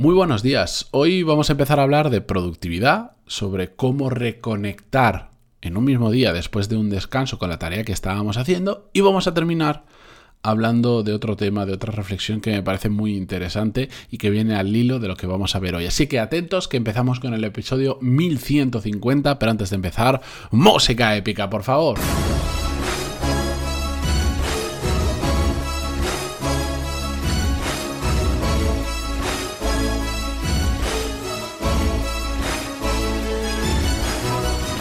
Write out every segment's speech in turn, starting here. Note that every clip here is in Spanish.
Muy buenos días. Hoy vamos a empezar a hablar de productividad, sobre cómo reconectar en un mismo día después de un descanso con la tarea que estábamos haciendo y vamos a terminar hablando de otro tema, de otra reflexión que me parece muy interesante y que viene al hilo de lo que vamos a ver hoy. Así que atentos que empezamos con el episodio 1150, pero antes de empezar, música épica, por favor.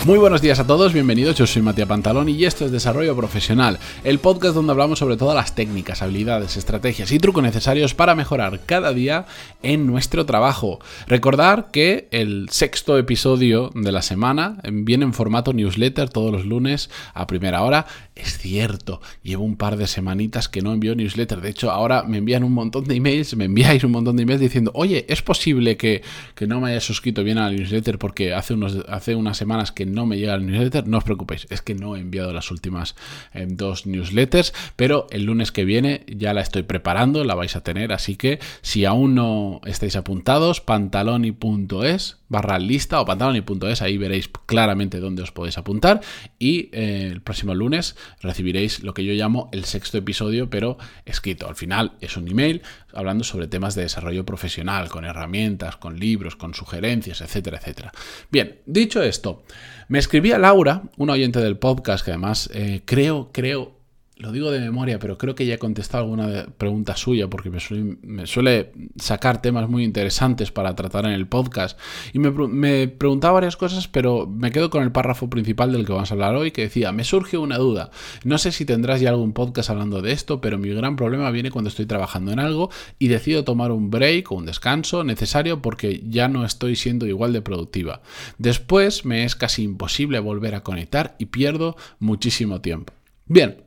Muy buenos días a todos, bienvenidos, yo soy Matías Pantalón y esto es Desarrollo Profesional, el podcast donde hablamos sobre todas las técnicas, habilidades, estrategias y trucos necesarios para mejorar cada día en nuestro trabajo. Recordar que el sexto episodio de la semana viene en formato newsletter todos los lunes a primera hora. Es cierto, llevo un par de semanitas que no envío newsletter, de hecho ahora me envían un montón de emails, me enviáis un montón de emails diciendo, oye, es posible que, no me haya suscrito bien a la newsletter porque hace, unos, hace unas semanas que no no me llega el newsletter, no os preocupéis, es que no he enviado las últimas eh, dos newsletters, pero el lunes que viene ya la estoy preparando, la vais a tener, así que si aún no estáis apuntados, pantaloni.es barra lista o pantaloni.es, ahí veréis claramente dónde os podéis apuntar y eh, el próximo lunes recibiréis lo que yo llamo el sexto episodio, pero escrito. Al final es un email hablando sobre temas de desarrollo profesional, con herramientas, con libros, con sugerencias, etcétera, etcétera. Bien, dicho esto, me escribía Laura, una oyente del podcast que además eh, creo, creo, lo digo de memoria, pero creo que ya he contestado alguna pregunta suya porque me suele, sacar temas muy interesantes para tratar en el podcast. Y me, preguntaba varias cosas, pero me quedo con el párrafo principal del que vamos a hablar hoy, que decía, me surge una duda. No sé si tendrás ya algún podcast hablando de esto, pero mi gran problema viene cuando estoy trabajando en algo y decido tomar un break o un descanso necesario porque ya no estoy siendo igual de productiva. Después me es casi imposible volver a conectar y pierdo muchísimo tiempo. Bien,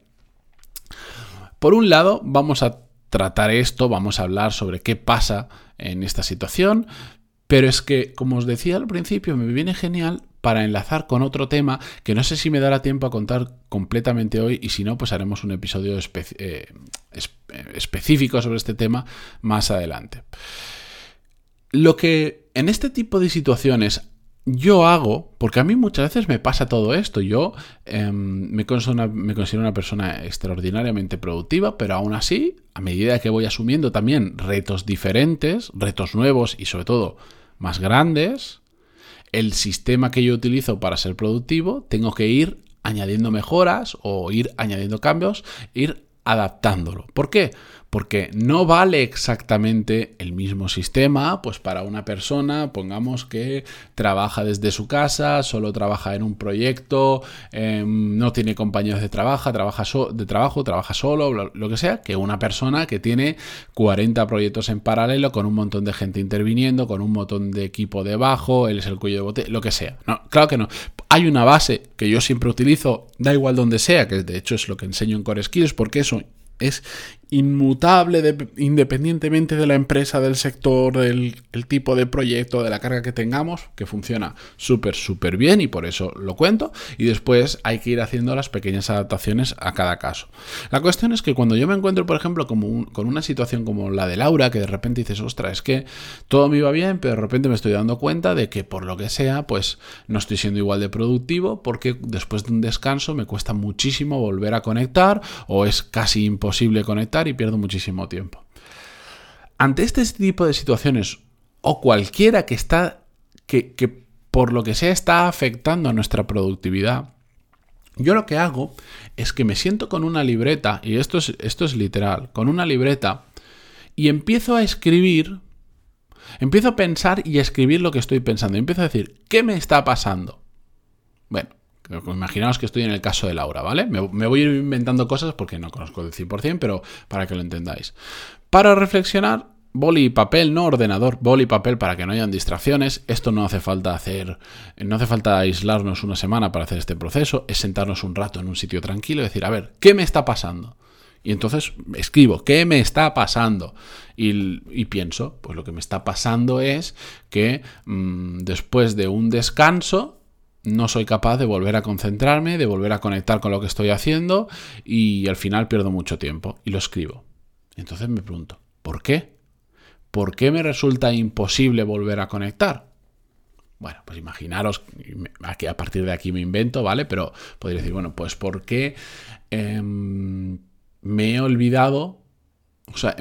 por un lado, vamos a tratar esto, vamos a hablar sobre qué pasa en esta situación, pero es que, como os decía al principio, me viene genial para enlazar con otro tema que no sé si me dará tiempo a contar completamente hoy y si no, pues haremos un episodio eh, específico sobre este tema más adelante. Lo que en este tipo de situaciones yo hago, porque a mí muchas veces me pasa todo esto, yo em, me, considero una, me, considero una, persona extraordinariamente productiva, pero aún así, a medida que voy asumiendo también retos diferentes, retos nuevos y sobre todo más grandes, el sistema que yo utilizo para ser productivo, tengo que ir añadiendo mejoras o ir añadiendo cambios, ir adaptándolo. ¿Por qué? porque no vale exactamente el mismo sistema, pues para una persona, pongamos que trabaja desde su casa, solo trabaja en un proyecto, em, no tiene compañeros de trabajo, trabaja de trabajo, trabaja solo, lo, que sea, que una persona que tiene 40 proyectos en paralelo con un montón de gente interviniendo, con un montón de equipo debajo, él es el cuello de bote, lo que sea. No, claro que no. Hay una base que yo siempre utilizo, da igual donde sea, que de hecho es lo que enseño en Core Skills, porque eso es inmutable independientemente de la empresa, del sector, del el tipo de proyecto, de la carga que tengamos, que funciona súper, súper bien y por eso lo cuento. Y después hay que ir haciendo las pequeñas adaptaciones a cada caso. La cuestión es que cuando yo me encuentro, por ejemplo, con una situación como la de Laura, que de repente dices, ostras, es que todo me iba bien, pero de repente me estoy dando cuenta de que por lo que sea, pues no estoy siendo igual de productivo porque después de un descanso me cuesta muchísimo volver a conectar o es casi imposible conectar y pierdo muchísimo tiempo. Ante este tipo de situaciones o cualquiera que está que, que por lo que sea está afectando a nuestra productividad, yo lo que hago es que me siento con una libreta, y esto es, esto es literal, con una libreta, y empiezo a escribir, empiezo a pensar y a escribir lo que estoy pensando. empiezo a decir, ¿qué me está pasando? Bueno, Imaginaos que estoy en el caso de Laura, ¿vale? Me, voy a ir inventando cosas porque no conozco el 100%, pero para que lo entendáis. Para reflexionar, boli y papel, no ordenador, boli y papel para que no hayan distracciones. Esto no hace falta hacer, no hace falta aislarnos una semana para hacer este proceso, es sentarnos un rato en un sitio tranquilo y decir, a ver, ¿qué me está pasando? Y entonces escribo, ¿qué me está pasando? Y, pienso, pues lo que me está pasando es que mm, después de un descanso, no soy capaz de volver a concentrarme, de volver a conectar con lo que estoy haciendo y al final pierdo mucho tiempo y lo escribo. Entonces me pregunto, ¿por qué? ¿por qué me resulta imposible volver a conectar? Bueno, pues imaginaros, aquí a partir de aquí me invento, ¿vale? Pero podría decir, bueno, pues ¿por qué em, me he olvidado? O sea,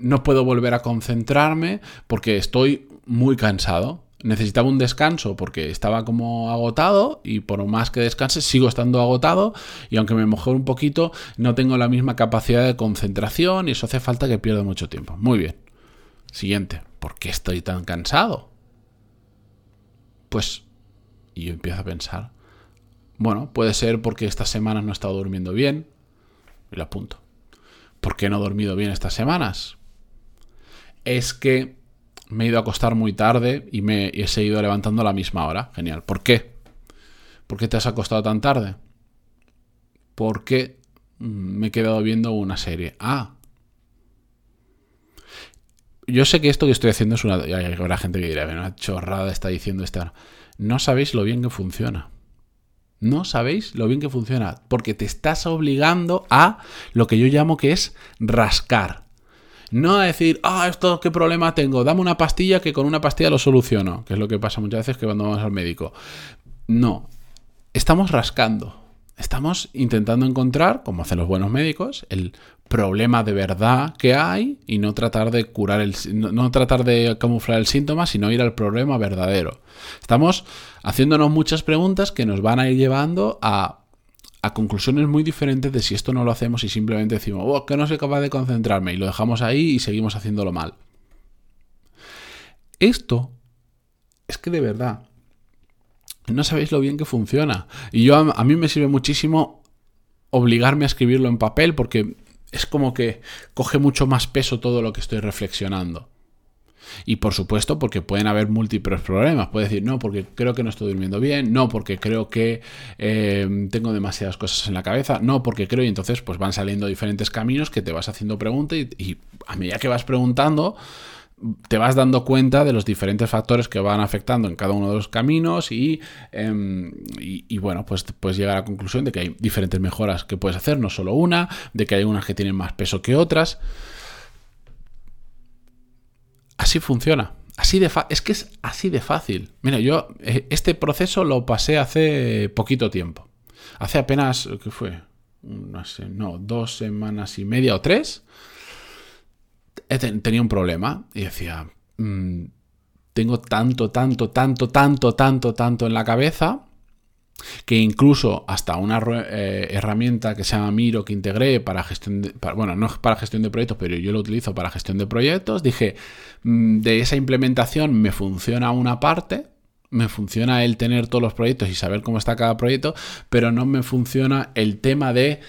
no puedo volver a concentrarme porque estoy muy cansado. Necesitaba un descanso porque estaba como agotado y por más que descanse sigo estando agotado y aunque me mejore un poquito no tengo la misma capacidad de concentración y eso hace falta que pierda mucho tiempo. Muy bien. Siguiente. ¿Por qué estoy tan cansado? Pues, y yo empiezo a pensar, bueno, puede ser porque estas semanas no he estado durmiendo bien, y lo apunto. ¿Por qué no he dormido bien estas semanas? Es que me he ido a acostar muy tarde y me he seguido levantando a la misma hora. Genial. ¿Por qué? ¿Por qué te has acostado tan tarde? Porque mm, me he quedado viendo una serie. Ah, yo sé que esto que estoy haciendo es una. Habrá gente que dirá, una chorrada está diciendo esta. No sabéis lo bien que funciona. No sabéis lo bien que funciona. Porque te estás obligando a lo que yo llamo que es rascar. No a decir, ah, esto qué problema tengo, dame una pastilla que con una pastilla lo soluciono, que es lo que pasa muchas veces que cuando vamos al médico. No, estamos rascando. Estamos intentando encontrar, como hacen los buenos médicos, el problema de verdad que hay y no tratar de curar el no, tratar de camuflar el síntoma, sino ir al problema verdadero. Estamos haciéndonos muchas preguntas que nos van a ir llevando a, conclusiones muy diferentes de si esto no lo hacemos y simplemente decimos, oh, que no soy capaz de concentrarme y lo dejamos ahí y seguimos haciéndolo mal. Esto es que de verdad no sabéis lo bien que funciona. Y yo a, mí me sirve muchísimo obligarme a escribirlo en papel porque es como que coge mucho más peso todo lo que estoy reflexionando. Y por supuesto, porque pueden haber múltiples problemas. Puede decir, no, porque creo que no estoy durmiendo bien, no, porque creo que eh, tengo demasiadas cosas en la cabeza, no, porque creo, y entonces pues van saliendo diferentes caminos que te vas haciendo preguntas y, y a medida que vas preguntando, te vas dando cuenta de los diferentes factores que van afectando en cada uno de los caminos em, y, bueno, pues puedes llegar a la conclusión de que hay diferentes mejoras que puedes hacer, no solo una, de que hay unas que tienen más peso que otras. Así funciona. Así es que es así de fácil. Mira, yo eh, este proceso lo pasé hace poquito tiempo. Hace apenas, ¿qué fue? No sé, no, dos semanas y media o tres tenía un problema y decía, mm, tengo tanto, tanto, tanto, tanto, tanto, tanto en la cabeza que incluso hasta una eh, herramienta que se llama Miro que integré para gestión de, bueno, no para gestión de proyectos, pero yo lo utilizo para gestión de proyectos, dije, mm, de esa implementación me funciona una parte, me funciona el tener todos los proyectos y saber cómo está cada proyecto, pero no me funciona el tema de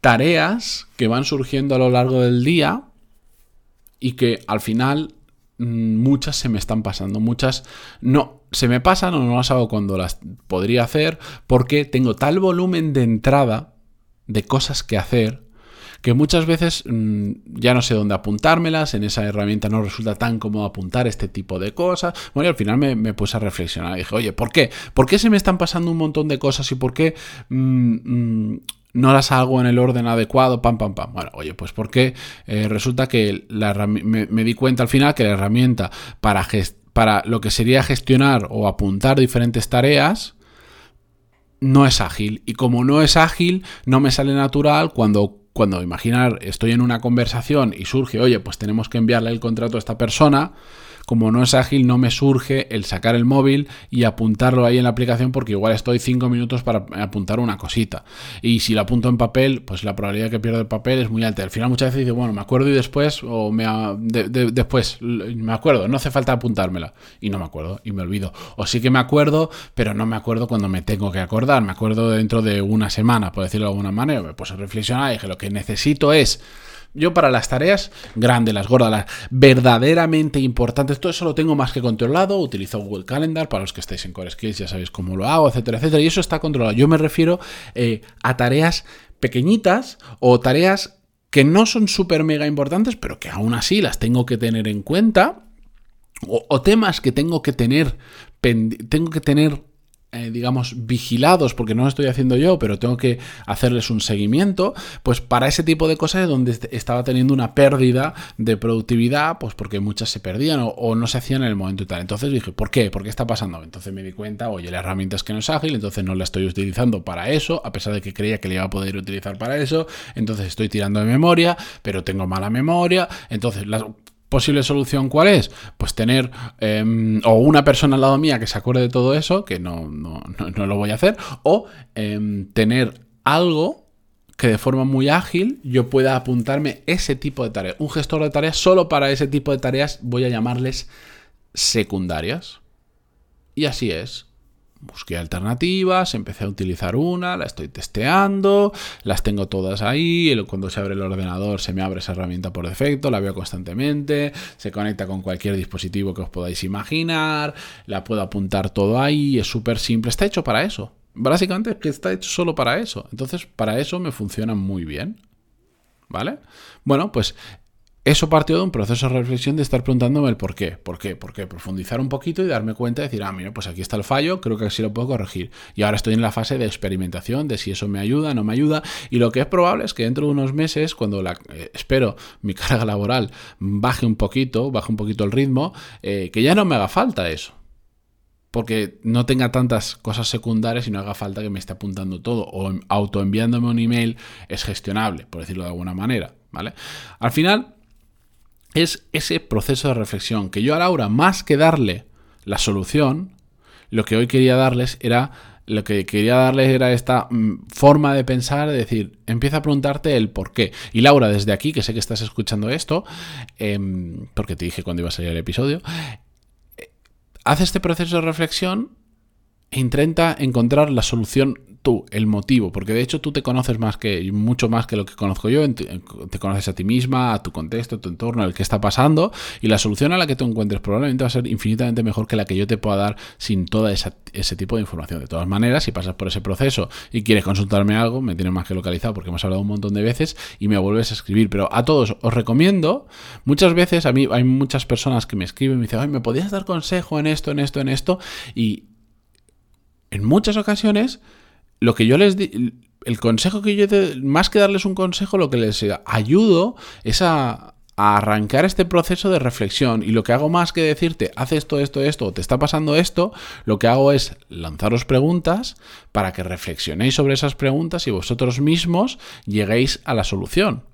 tareas que van surgiendo a lo largo del día y que al final muchas se me están pasando, muchas no se me pasan o no las hago cuando las podría hacer porque tengo tal volumen de entrada de cosas que hacer que muchas veces mm, ya no sé dónde apuntármelas, en esa herramienta no resulta tan cómodo apuntar este tipo de cosas. Bueno, y al final me, puse a reflexionar y dije, oye, ¿por qué? ¿Por qué se me están pasando un montón de cosas y por qué mm, no las hago en el orden adecuado, pam, pam, pam. Bueno, oye, pues porque eh, resulta que la me, me, di cuenta al final que la herramienta para, para lo que sería gestionar o apuntar diferentes tareas no es ágil. Y como no es ágil, no me sale natural cuando cuando imaginar estoy en una conversación y surge, oye, pues tenemos que enviarle el contrato a esta persona, como no es ágil, no me surge el sacar el móvil y apuntarlo ahí en la aplicación porque igual estoy cinco minutos para apuntar una cosita. Y si lo apunto en papel, pues la probabilidad de que pierda el papel es muy alta. Al final muchas veces digo, bueno, me acuerdo y después, o me después, me acuerdo, no hace falta apuntármela. Y no me acuerdo, y me olvido. O sí que me acuerdo, pero no me acuerdo cuando me tengo que acordar. Me acuerdo dentro de una semana, por decirlo de alguna manera. Me puse a reflexionar y dije, lo que necesito es yo para las tareas grandes, las gordas, las verdaderamente importantes, todo eso lo tengo más que controlado. Utilizo Google Calendar para los que estéis en Core Skills, ya sabéis cómo lo hago, etcétera, etcétera. Y eso está controlado. Yo me refiero eh, a tareas pequeñitas o tareas que no son súper mega importantes, pero que aún así las tengo que tener en cuenta. O, temas que tengo que tener, tengo que tener eh, digamos, vigilados, porque no lo estoy haciendo yo, pero tengo que hacerles un seguimiento, pues para ese tipo de cosas es donde estaba teniendo una pérdida de productividad, pues porque muchas se perdían o, no se hacían en el momento y tal. Entonces dije, ¿por qué? ¿Por qué está pasando? Entonces me di cuenta, oye, la herramienta es que no es ágil, entonces no la estoy utilizando para eso, a pesar de que creía que la iba a poder utilizar para eso, entonces estoy tirando de memoria, pero tengo mala memoria, entonces las posible solución cuál es? Pues tener em, o una persona al lado mía que se acuerde de todo eso, que no, no, lo voy a hacer, o em, tener algo que de forma muy ágil yo pueda apuntarme ese tipo de tareas. Un gestor de tareas solo para ese tipo de tareas voy a llamarles secundarias. Y así es busqué alternativas, empecé a utilizar una, la estoy testeando, las tengo todas ahí, cuando se abre el ordenador se me abre esa herramienta por defecto, la veo constantemente, se conecta con cualquier dispositivo que os podáis imaginar, la puedo apuntar todo ahí, es súper simple, está hecho para eso. Básicamente es que está hecho solo para eso. Entonces, para eso me funciona muy bien. ¿Vale? Bueno, pues eso partió de un proceso de reflexión de estar preguntándome el por qué, por qué, por qué, profundizar un poquito y darme cuenta y decir, ah, mira, pues aquí está el fallo, creo que así lo puedo corregir. Y ahora estoy en la fase de experimentación, de si eso me ayuda, no me ayuda. Y lo que es probable es que dentro de unos meses, cuando eh, espero mi carga laboral baje un poquito, baje un poquito el ritmo, eh, que ya no me haga falta eso porque no tenga tantas cosas secundarias y no haga falta que me esté apuntando todo o autoenviándome un email es gestionable, por decirlo de alguna manera, ¿vale? Al final es ese proceso de reflexión que yo a Laura, más que darle la solución, lo que hoy quería darles era lo que quería darles era esta mm, forma de pensar, de decir, empieza a preguntarte el por qué. Y Laura, desde aquí, que sé que estás escuchando esto, em, porque te dije cuando iba a salir el episodio, eh, haz este proceso de reflexión e intenta encontrar la solución tú, el motivo, porque de hecho tú te conoces más que, mucho más que lo que conozco yo, te conoces a ti misma, a tu contexto, a tu entorno, el que está pasando, y la solución a la que tú encuentres probablemente va a ser infinitamente mejor que la que yo te pueda dar sin todo ese tipo de información. De todas maneras, si pasas por ese proceso y quieres consultarme algo, me tienes más que localizado porque hemos hablado un montón de veces y me vuelves a escribir. Pero a todos os recomiendo, muchas veces a mí hay muchas personas que me escriben y me dicen, ay, ¿me podías dar consejo en esto, en esto, en esto? Y en muchas ocasiones lo que yo les di, el consejo que yo, más que darles un consejo, lo que les ayudo es a, arrancar este proceso de reflexión. Y lo que hago más que decirte, haz esto, esto, esto, o te está pasando esto, lo que hago es lanzaros preguntas para que reflexionéis sobre esas preguntas y vosotros mismos lleguéis a la solución.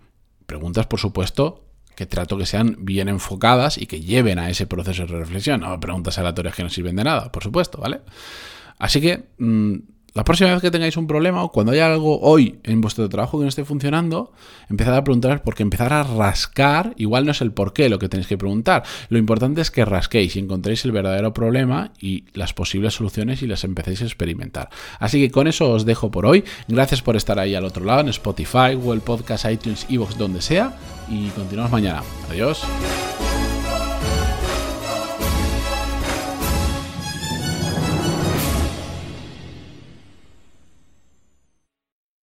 Preguntas, por supuesto, que trato que sean bien enfocadas y que lleven a ese proceso de reflexión. No preguntas aleatorias que no sirven de nada, por supuesto, ¿vale? Así que mm, la próxima vez que tengáis un problema o cuando haya algo hoy en vuestro trabajo que no esté funcionando, empezad a preguntar porque empezar a rascar, igual no es el por qué lo que tenéis que preguntar. Lo importante es que rasquéis y encontréis el verdadero problema y las posibles soluciones y las empecéis a experimentar. Así que con eso os dejo por hoy. Gracias por estar ahí al otro lado en Spotify, Google Podcast, iTunes, Evox, donde sea. Y continuamos mañana. Adiós.